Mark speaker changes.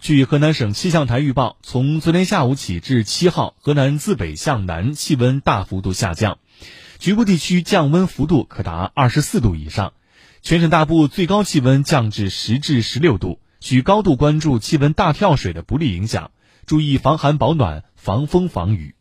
Speaker 1: 据河南省气象台预报从昨天下午起至七号河南自北向南气温大幅度下降局部地区降温幅度可达二十四度以上全省大部最高气温降至十至十六度需高度关注气温大跳水的不利影响注意防寒保暖防风防雨。